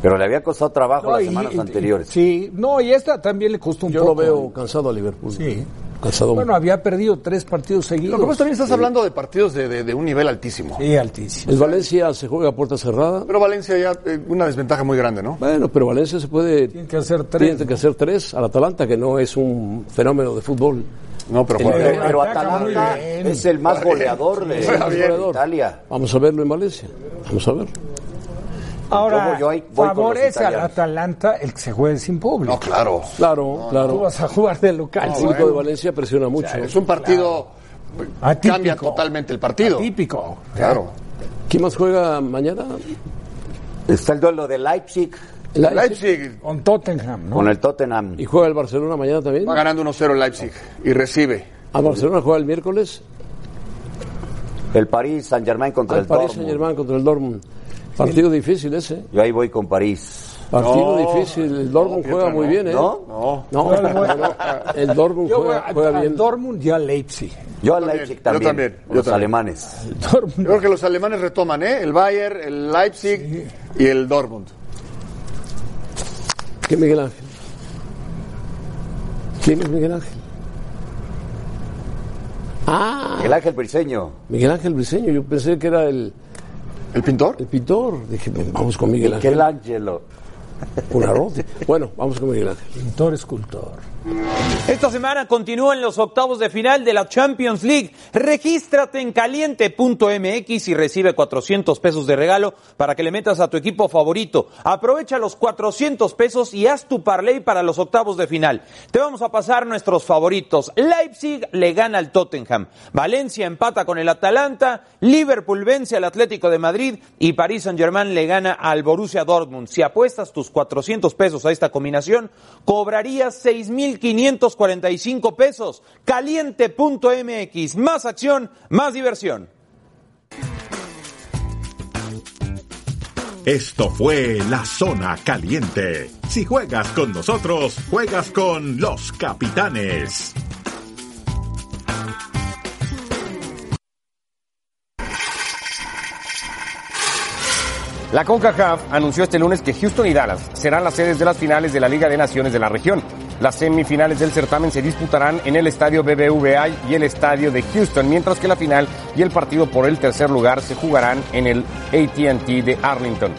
Pero le había costado trabajo No, las y- semanas y- anteriores. Sí, no, y esta también le costó un Yo poco. lo veo cansado a Liverpool. Sí. Cansado. Bueno, había perdido tres partidos seguidos. Lo que pasa también estás hablando de partidos de, de- de un nivel altísimo. Sí, altísimo. El Valencia se juega a puerta cerrada. Pero Valencia ya eh, una desventaja muy grande, ¿no? Bueno, pero Valencia se puede. Tiene que hacer tres. Tiene que hacer tres al Atalanta, que no es un fenómeno de fútbol. No, pero El-. Pero muy Atalanta es el más goleador de, de. Italia. Vamos a verlo en Valencia. Vamos a ver. Ahora, Yo voy- yo ahí voy con los favorece al. Atalanta el que se juegue sin público. No, claro. Claro, Tú claro. vas a jugar de local. el público de Valencia presiona mucho. Es un partido. Atípico. Cambia totalmente el partido. Típico. Claro. ¿Quién más juega mañana? Está el duelo de Leipzig Leipzig. Leipzig Con Tottenham, ¿no? con el Tottenham. Y juega el Barcelona mañana también. va ganando 1-0 el Leipzig y recibe. A Barcelona juega el miércoles. El París Saint Germain contra el Paris Dortmund. Saint Germain contra el Dortmund. Partido difícil ese. Yo ahí voy con París. Partido No, difícil. El Dortmund no, juega muy no. bien, ¿eh? ¿No? No. No, no, no. El Dortmund Yo juega, a, juega a bien. Dortmund y a Leipzig. Yo al también, Leipzig yo también. también, yo los también. alemanes. Dortmund. Yo creo que los alemanes retoman, ¿eh? El Bayern, el Leipzig y el Dortmund. ¿Qué Miguel Ángel? ¿Quién es Miguel Ángel? Ah, El Ángel Briseño. Miguel Ángel Briseño. Yo pensé que era el, ¿El pintor? el pintor. Dije, vamos con Miguel Ángel. Un arroz. Bueno, vamos con Miguel Ángel. Pintor escultor. Esta semana continúan los octavos de final de la Champions League. Regístrate en caliente.mx y recibe 400 pesos de regalo para que le metas a tu equipo favorito. Aprovecha los 400 pesos y haz tu parlay para los octavos de final. Te vamos a pasar nuestros favoritos. Leipzig le gana al Tottenham. Valencia empata con el Atalanta. Liverpool vence al Atlético de Madrid y París Saint-Germain le gana al Borussia Dortmund. Si apuestas tus 400 pesos a esta combinación, cobrarías 6.545 pesos. Caliente.mx. Más acción, más diversión. Esto fue La Zona Caliente. Si juegas con nosotros, juegas con los capitanes. La CONCACAF anunció este lunes que Houston y Dallas serán las sedes de las finales de la Liga de Naciones de la región. Las semifinales del certamen se disputarán en el estadio BBVA y el estadio de Houston, mientras que la final y el partido por el tercer lugar se jugarán en el ATT de Arlington.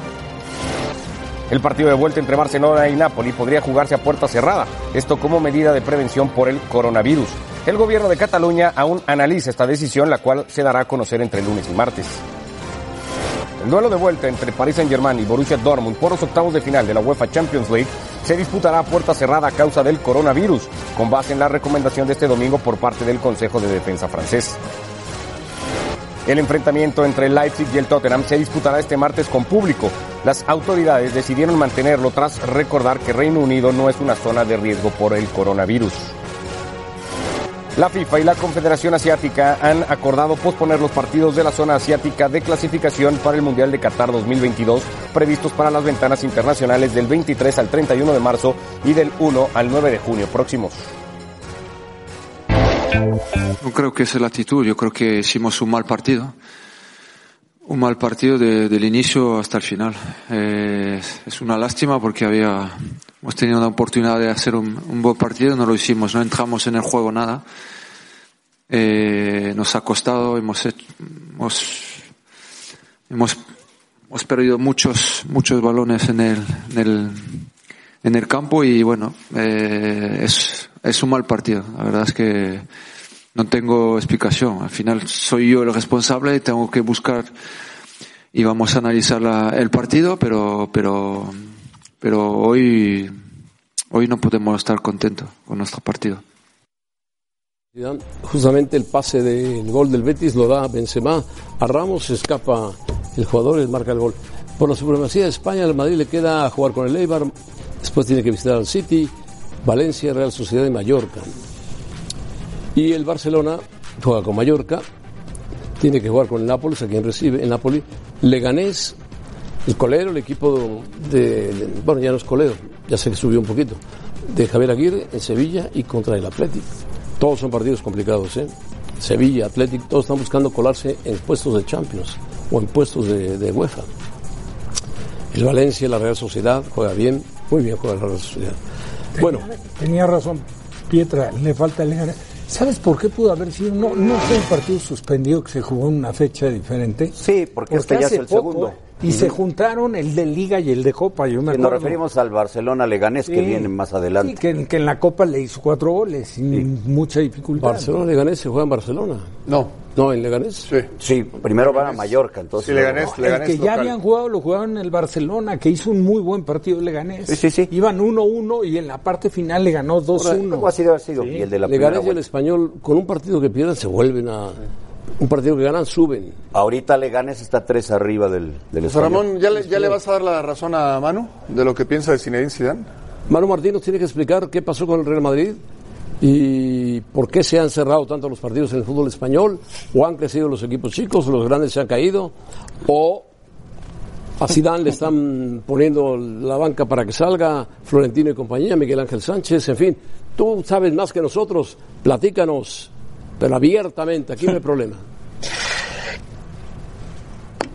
El partido de vuelta entre Barcelona y Napoli podría jugarse a puerta cerrada, esto como medida de prevención por el coronavirus. El gobierno de Cataluña aún analiza esta decisión, la cual se dará a conocer entre lunes y martes. El duelo de vuelta entre Paris Saint-Germain y Borussia Dortmund por los octavos de final de la UEFA Champions League se disputará a puerta cerrada a causa del coronavirus, con base en la recomendación de este domingo por parte del Consejo de Defensa francés. El enfrentamiento entre el Leipzig y el Tottenham se disputará este martes con público. Las autoridades decidieron mantenerlo tras recordar que Reino Unido no es una zona de riesgo por el coronavirus. La FIFA y la Confederación Asiática han acordado posponer los partidos de la zona asiática de clasificación para el Mundial de Qatar 2022 previstos para las ventanas internacionales del 23 al 31 de marzo y del 1 al 9 de junio próximos. No creo que es la actitud, yo creo que hicimos un mal partido. Un mal partido de- del inicio hasta el final. Eh, es una lástima porque había, hemos tenido una oportunidad de hacer un, buen partido, no lo hicimos, no entramos en el juego nada. Eh, nos ha costado, hemos hemos, hemos, hemos perdido muchos, muchos balones en el, en el, en el campo y bueno, eh, es, es un mal partido. La verdad es que no tengo explicación. Al final soy yo el responsable y tengo que buscar y vamos a analizar el partido, pero, pero, pero hoy, hoy no podemos estar contentos con nuestro partido. Justamente el pase del gol del Betis lo da Benzema a Ramos, escapa el jugador y marca el gol. Por la supremacía de España, el Madrid le queda jugar con el Eibar, después tiene que visitar al City, Valencia, Real Sociedad y Mallorca. Y el Barcelona juega con Mallorca, tiene que jugar con el Nápoles, a quien recibe el Napoli, Leganés, el colero, el equipo de, de- bueno, ya no es colero, ya sé que subió un poquito, de Javier Aguirre en Sevilla y contra el Atlético. Todos son partidos complicados, ¿eh? Sevilla, Atlético, todos están buscando colarse en puestos de Champions o en puestos de, de UEFA. El Valencia, la Real Sociedad, juega bien, muy bien juega la Real Sociedad. Bueno, Tenía razón, Pietra, le falta el Leganés. ¿Sabes por qué pudo haber sido? No, no fue un partido suspendido que se jugó en una fecha diferente. Sí, porque este ya es hace el poco, segundo. Y se juntaron el de Liga y el de Copa, yo me Y nos referimos al Barcelona Leganés que Sí. viene más adelante. Sí, que, en- que en la Copa le hizo cuatro goles sin mucha dificultad. Barcelona, Leganés se juega en Barcelona. No. No, en Leganés. Sí. Sí, primero van a Mallorca, entonces. Sí, Leganés, El Leganés que ya local. habían jugado lo jugaron en el Barcelona, que hizo un muy buen partido Leganés. Sí, sí, sí. Iban 1-1 y en la parte final le ganó 2-1. ¿Cómo ha sido? Ha sido. Y el de la primera Leganés y el. Español, con un partido que pierden, se vuelven a. Un partido que ganan, suben. Ahorita Leganés está tres arriba del, del José Español. Ramón, ¿ya le, ¿ya le vas a dar la razón a Manu de lo que piensa de Zinedine Zidane? Manu Martín nos tiene que explicar qué pasó con el Real Madrid y por qué se han cerrado tanto los partidos en el fútbol español, o han crecido los equipos chicos, los grandes se han caído, o a Zidane le están poniendo la banca para que salga, Florentino y compañía, Miguel Ángel Sánchez, en fin, tú sabes más que nosotros, platícanos, pero abiertamente, aquí no hay problema.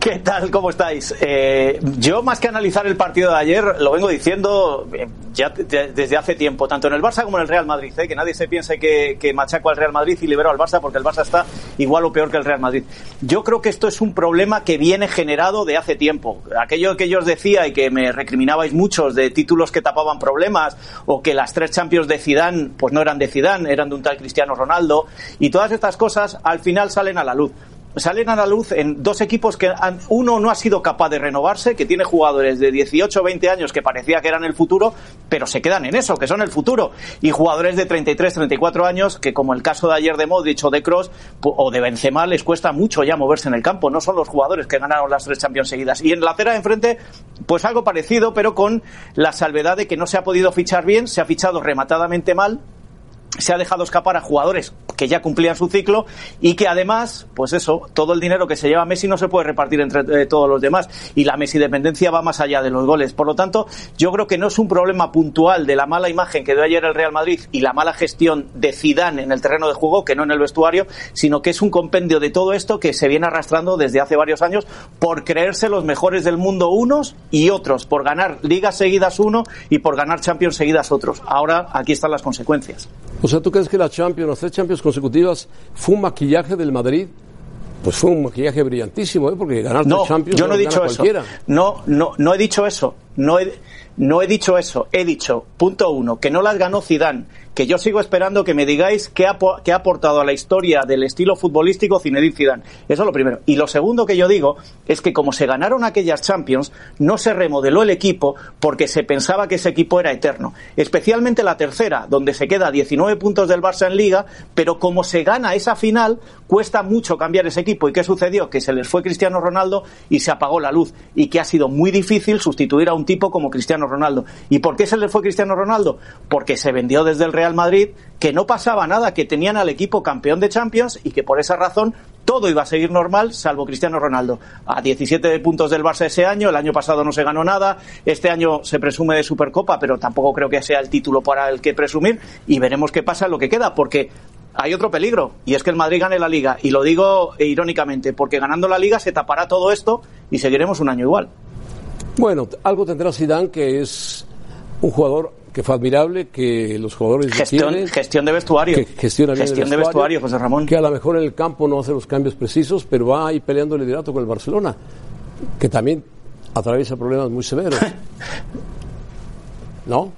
¿Qué tal? ¿Cómo estáis? Eh, yo, más que analizar el partido de ayer, lo vengo diciendo eh, ya de- desde hace tiempo, tanto en el Barça como en el Real Madrid. eh, que nadie se piense que, que machaco al Real Madrid y libero al Barça, porque el Barça está igual o peor que el Real Madrid. Yo creo que esto es un problema que viene generado de hace tiempo. Aquello que yo os decía y que me recriminabais muchos de títulos que tapaban problemas o que las tres Champions de Zidane pues no eran de Zidane, eran de un tal Cristiano Ronaldo y todas estas cosas al final salen a la luz salen a la luz en dos equipos que han- uno no ha sido capaz de renovarse, que tiene jugadores de 18 o 20 años que parecía que eran el futuro, pero se quedan en eso, que son el futuro, y jugadores de 33, 34 años que como el caso de ayer de Modric o de Cross o de Benzema les cuesta mucho ya moverse en el campo, no son los jugadores que ganaron las tres Champions seguidas. Y en la acera de enfrente, pues algo parecido, pero con la salvedad de que no se ha podido fichar bien, se ha fichado rematadamente mal, se ha dejado escapar a jugadores que ya cumplían su ciclo y que además, pues eso, todo el dinero que se lleva Messi no se puede repartir entre eh, todos los demás y la Messi dependencia va más allá de los goles. Por lo tanto, yo creo que no es un problema puntual de la mala imagen que dio ayer el Real Madrid y la mala gestión de Zidane en el terreno de juego, que no en el vestuario, sino que es un compendio de todo esto que se viene arrastrando desde hace varios años por creerse los mejores del mundo unos y otros, por ganar ligas seguidas uno y por ganar Champions seguidas otros. Ahora aquí están las consecuencias. O sea, ¿tú crees que la Champions, las tres Champions consecutivas, fue un maquillaje del Madrid? Pues fue un maquillaje brillantísimo, ¿eh? porque ganar No, tres Champions yo no he dicho eso. cualquiera. No, no, no he dicho eso. no he, no he dicho eso. He dicho, punto uno, que no las ganó Zidane, que yo sigo esperando que me digáis qué ha, qué ha aportado a la historia del estilo futbolístico Zinedine Zidane. Eso es lo primero. Y lo segundo que yo digo es que como se ganaron aquellas Champions, no se remodeló el equipo porque se pensaba que ese equipo era eterno. Especialmente la tercera, donde se queda a 19 puntos del Barça en Liga, pero como se gana esa final, cuesta mucho cambiar ese equipo. ¿Y qué sucedió? Que se les fue Cristiano Ronaldo y se apagó la luz. Y que ha sido muy difícil sustituir a un tipo como Cristiano Ronaldo. ¿Y por qué se les fue Cristiano Ronaldo? Porque se vendió desde el Real Madrid, que no pasaba nada, que tenían al equipo campeón de Champions y que por esa razón todo iba a seguir normal, salvo Cristiano Ronaldo. A 17 puntos del Barça ese año, el año pasado no se ganó nada, este año se presume de Supercopa, pero tampoco creo que sea el título para el que presumir y veremos qué pasa lo que queda, porque hay otro peligro, y es que el Madrid gane la Liga, y lo digo irónicamente, porque ganando la Liga se tapará todo esto y seguiremos un año igual. Bueno, algo tendrá Zidane que es un jugador que fue admirable, que los jugadores Gestión, quieren, gestión de vestuario. que gestiona bien el Gestión de vestuario, José Ramón. Que a lo mejor en el campo no hace los cambios precisos, pero va ahí peleando el liderato con el Barcelona, que también atraviesa problemas muy severos. ¿No?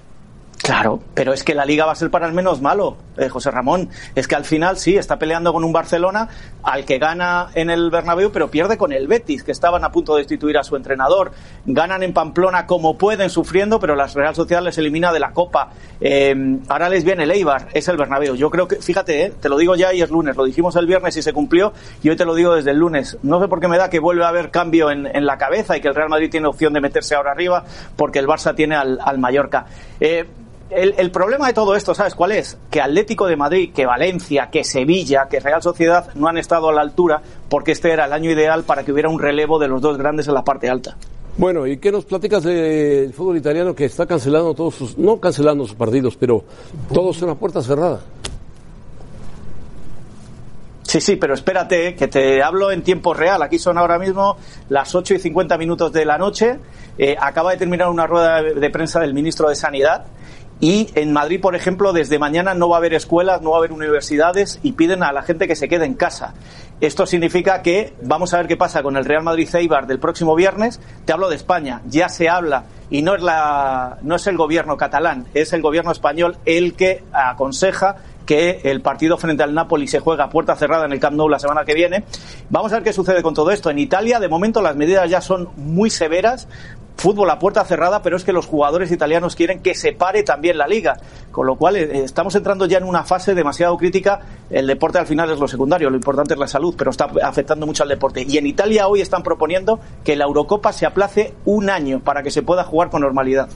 Claro, pero es que la liga va a ser para el menos malo, eh, José Ramón. Es que al final sí, está peleando con un Barcelona al que gana en el Bernabéu, pero pierde con el Betis, que estaban a punto de destituir a su entrenador. Ganan en Pamplona como pueden, sufriendo, pero la Real Sociedad les elimina de la Copa. Eh, ahora les viene el Eibar, es el Bernabéu. Yo creo que, fíjate, eh, te lo digo ya y es lunes, lo dijimos el viernes y se cumplió, y hoy te lo digo desde el lunes. No sé por qué me da que vuelve a haber cambio en, en la cabeza y que el Real Madrid tiene opción de meterse ahora arriba, porque el Barça tiene al, al Mallorca. Eh, el, el, problema de todo esto, ¿sabes cuál es? Que Atlético de Madrid, que Valencia, que Sevilla, que Real Sociedad no han estado a la altura porque este era el año ideal para que hubiera un relevo de los dos grandes en la parte alta. Bueno, ¿y qué nos platicas del fútbol italiano que está cancelando todos sus, no cancelando sus partidos, pero todos en una puerta cerrada? Sí, sí, pero espérate, que te hablo en tiempo real. Aquí son ahora mismo las 8 y 50 minutos de la noche. Eh, acaba de terminar una rueda de prensa del ministro de Sanidad y en Madrid, por ejemplo, desde mañana no va a haber escuelas, no va a haber universidades y piden a la gente que se quede en casa. Esto significa que vamos a ver qué pasa con el Real Madrid Eibar del próximo viernes. Te hablo de España, ya se habla y no es la no es el gobierno catalán, es el gobierno español el que aconseja que el partido frente al Napoli se juega a puerta cerrada en el Camp Nou la semana que viene. Vamos a ver qué sucede con todo esto. En Italia, de momento, las medidas ya son muy severas. Fútbol a puerta cerrada, pero es que los jugadores italianos quieren que se pare también la liga. Con lo cual, eh, estamos entrando ya en una fase demasiado crítica. El deporte al final es lo secundario, lo importante es la salud, pero está afectando mucho al deporte. Y en Italia hoy están proponiendo que la Eurocopa se aplace un año para que se pueda jugar con normalidad.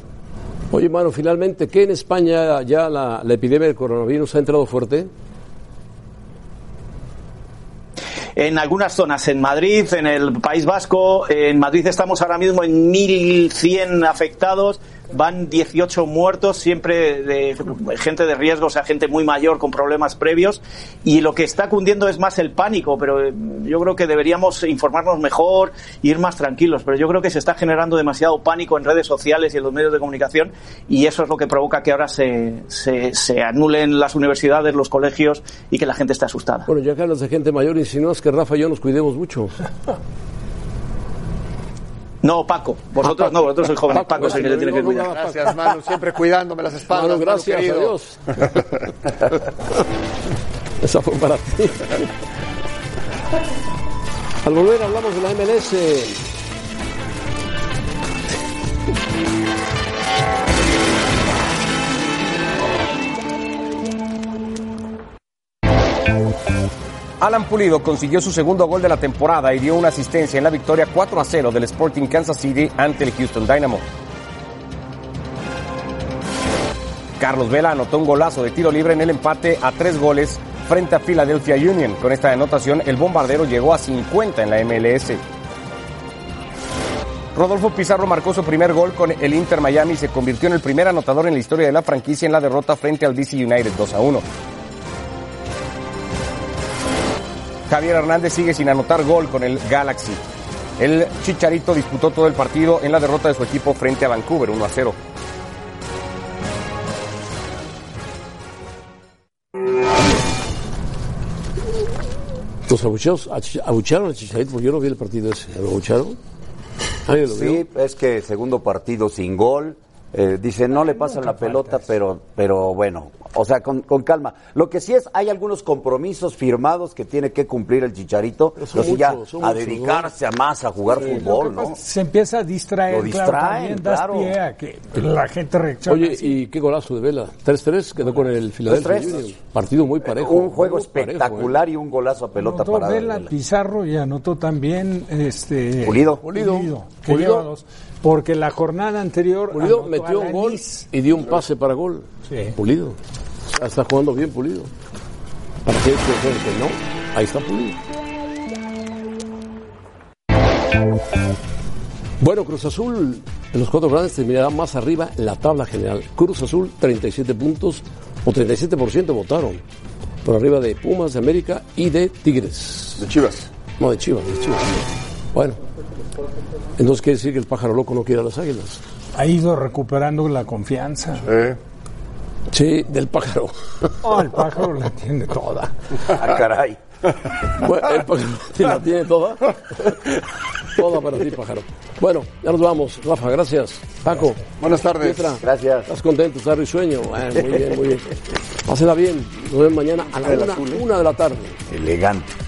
Oye, mano, finalmente, ¿qué en España ya la, la epidemia del coronavirus ha entrado fuerte? En algunas zonas, en Madrid, en el País Vasco, en Madrid estamos ahora mismo en 1.100 afectados, van 18 muertos, siempre de gente de riesgo, o sea, gente muy mayor con problemas previos, y lo que está cundiendo es más el pánico, pero yo creo que deberíamos informarnos mejor, ir más tranquilos, pero yo creo que se está generando demasiado pánico en redes sociales y en los medios de comunicación, y eso es lo que provoca que ahora se, se, se anulen las universidades, los colegios, y que la gente esté asustada. Bueno, ya que hablas de gente mayor, insinúas que Rafa y yo nos cuidemos mucho. No, Paco. Vosotros Ah, Paco. no, vosotros sois jóvenes. Paco, Paco es el que le tiene que cuidar. Gracias, Manu, siempre cuidándome las espaldas. Manu, Manu, gracias, querido. adiós. Esa fue para ti. Al volver hablamos de la MLS. Alan Pulido consiguió su segundo gol de la temporada y dio una asistencia en la victoria 4 a 0 del Sporting Kansas City ante el Houston Dynamo. Carlos Vela anotó un golazo de tiro libre en el empate a tres goles frente a Philadelphia Union. Con esta anotación, el bombardero llegó a 50 en la MLS. Rodolfo Pizarro marcó su primer gol con el Inter Miami y se convirtió en el primer anotador en la historia de la franquicia en la derrota frente al DC United 2 a 1. Javier Hernández sigue sin anotar gol con el Galaxy. El Chicharito disputó todo el partido en la derrota de su equipo frente a Vancouver 1 a 0. Los abucheos, abuchearon a Chicharito porque yo no vi el partido ese. ¿Lo abuchearon? Sí, es que segundo partido sin gol. Eh, dice, no le pasan la pelota, pero, pero bueno, o sea, con, con, calma. Lo que sí es, hay algunos compromisos firmados que tiene que cumplir el Chicharito, pero sí ya a dedicarse a más a jugar sí, fútbol, ¿no? Se empieza a distraer, Lo distraen, claro, claro. pie a que la gente reacciona. Oye, y qué golazo de Vela. 3-3 quedó con el Philadelphia. Partido muy parejo. Un juego muy espectacular parejo, y un golazo a pelota anotó parada. Vela, Pizarro y anotó también este Pulido. Pulido, Pulido. que Pulido. lleva dos. Porque la jornada anterior Pulido metió a un gol y dio un pase para gol. Sí. Pulido. Está jugando bien Pulido. ¿Para qué que no? Ahí está Pulido. Bueno, Cruz Azul en los cuatro grandes terminará más arriba en la tabla general. Cruz Azul 37 puntos o 37% votaron por arriba de Pumas, de América y de Tigres. De Chivas. No, de Chivas, de Chivas. Bueno, entonces quiere decir que el pájaro loco no quiere a las águilas. Ha ido recuperando la confianza. Sí, del pájaro. Oh, el pájaro la tiene toda. Ah, caray. Bueno, el pájaro ¿sí la tiene toda. Toda para ti, pájaro. Bueno, ya nos vamos. Rafa, gracias. Paco. Buenas tardes. Pietra, Gracias. ¿Estás contento? ¿Estás risueño? Eh, muy bien, muy bien. Pásela bien. Nos vemos mañana a la una, ¿eh? una de la tarde. Elegante.